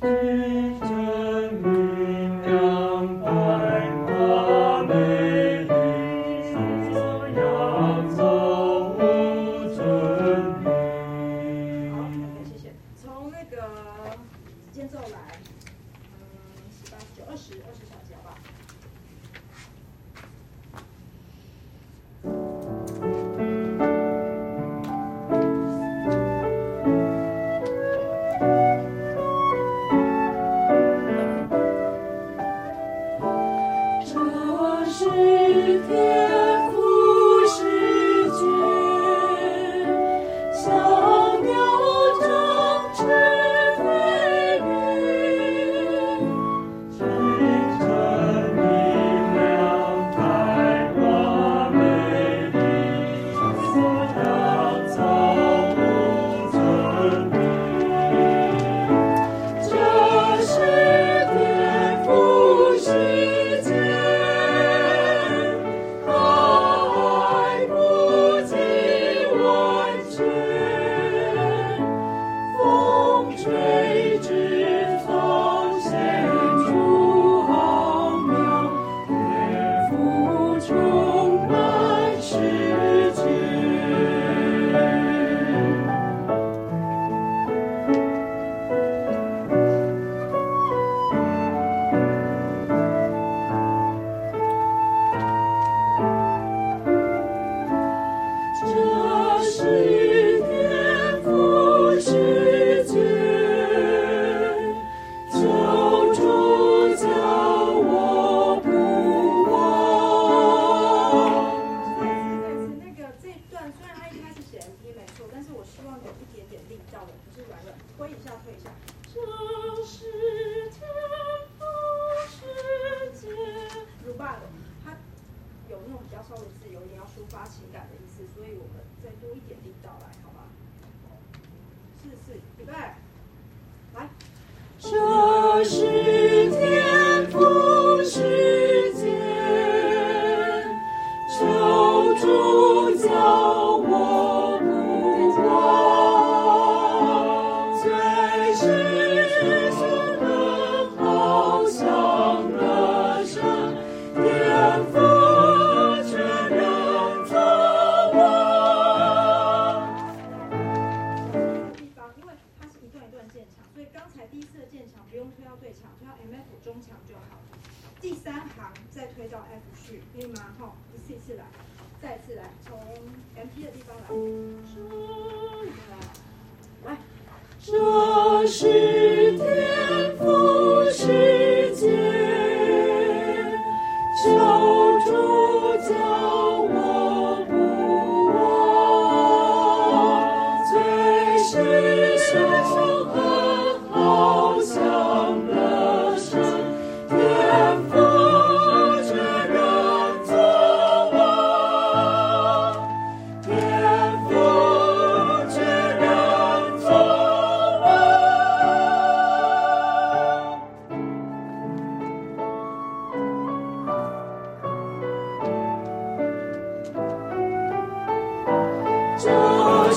一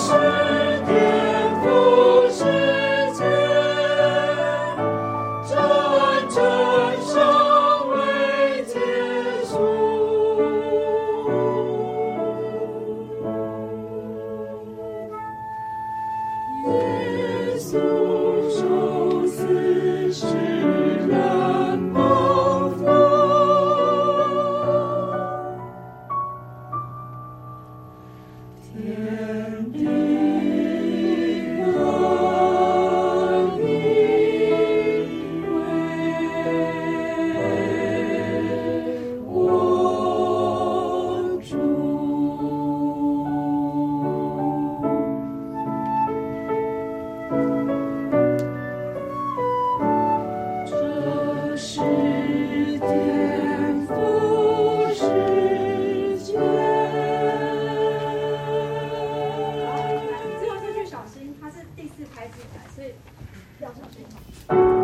是所以要小心。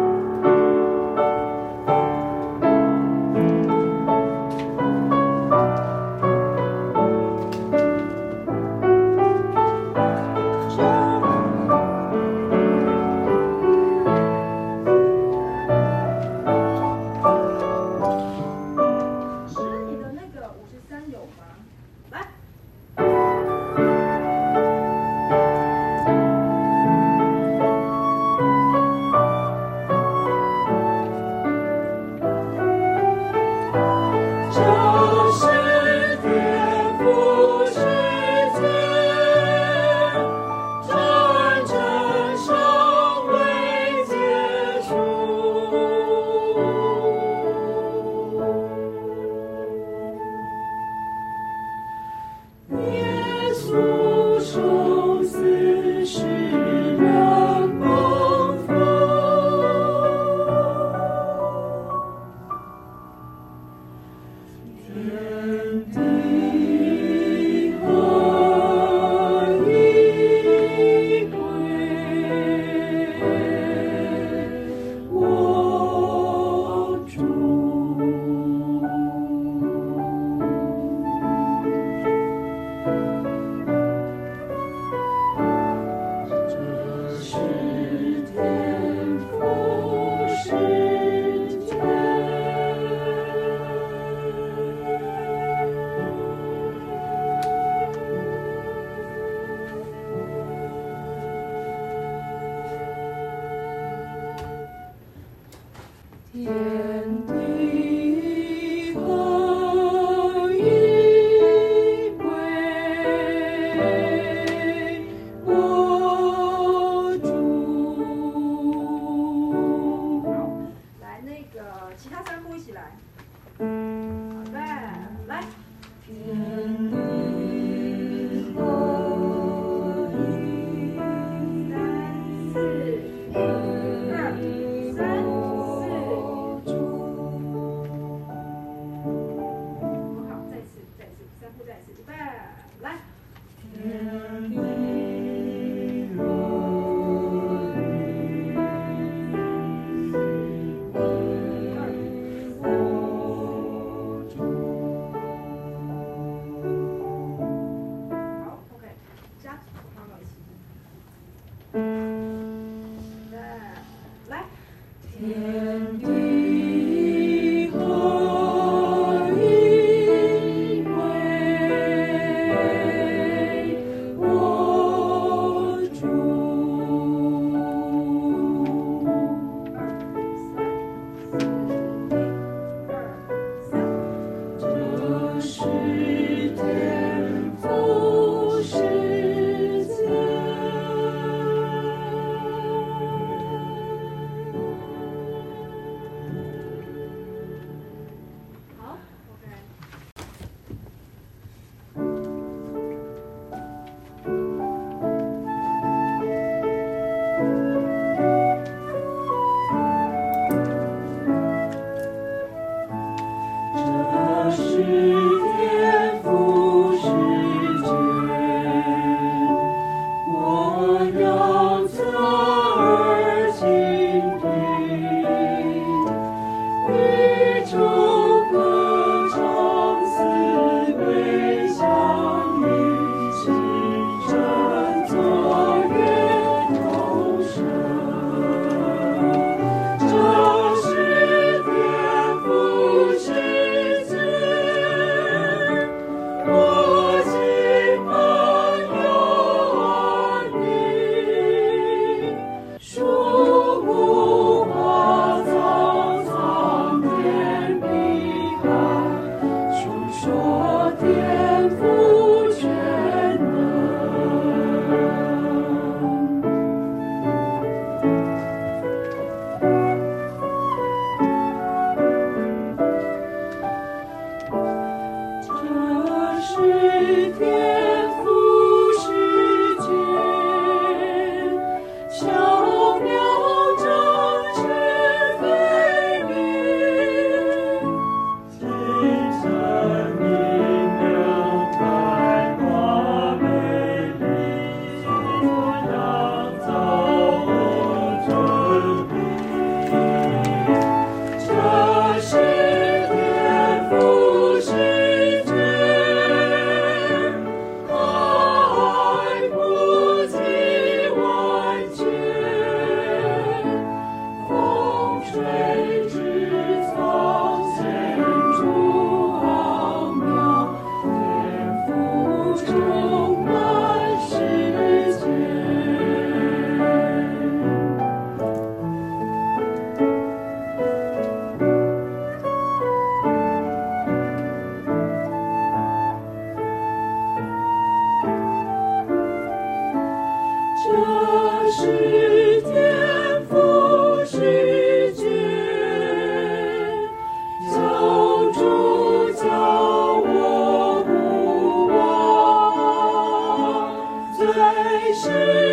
是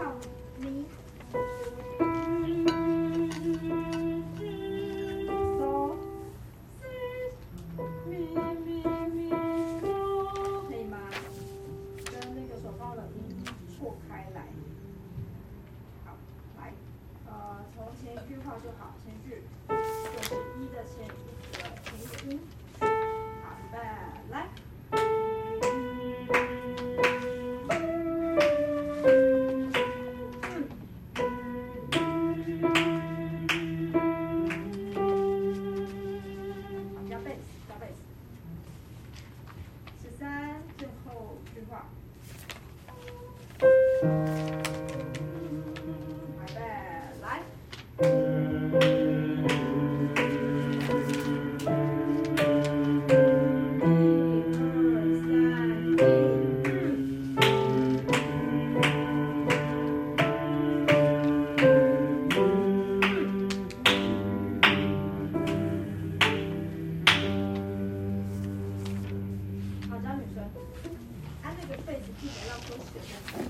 Come. questions.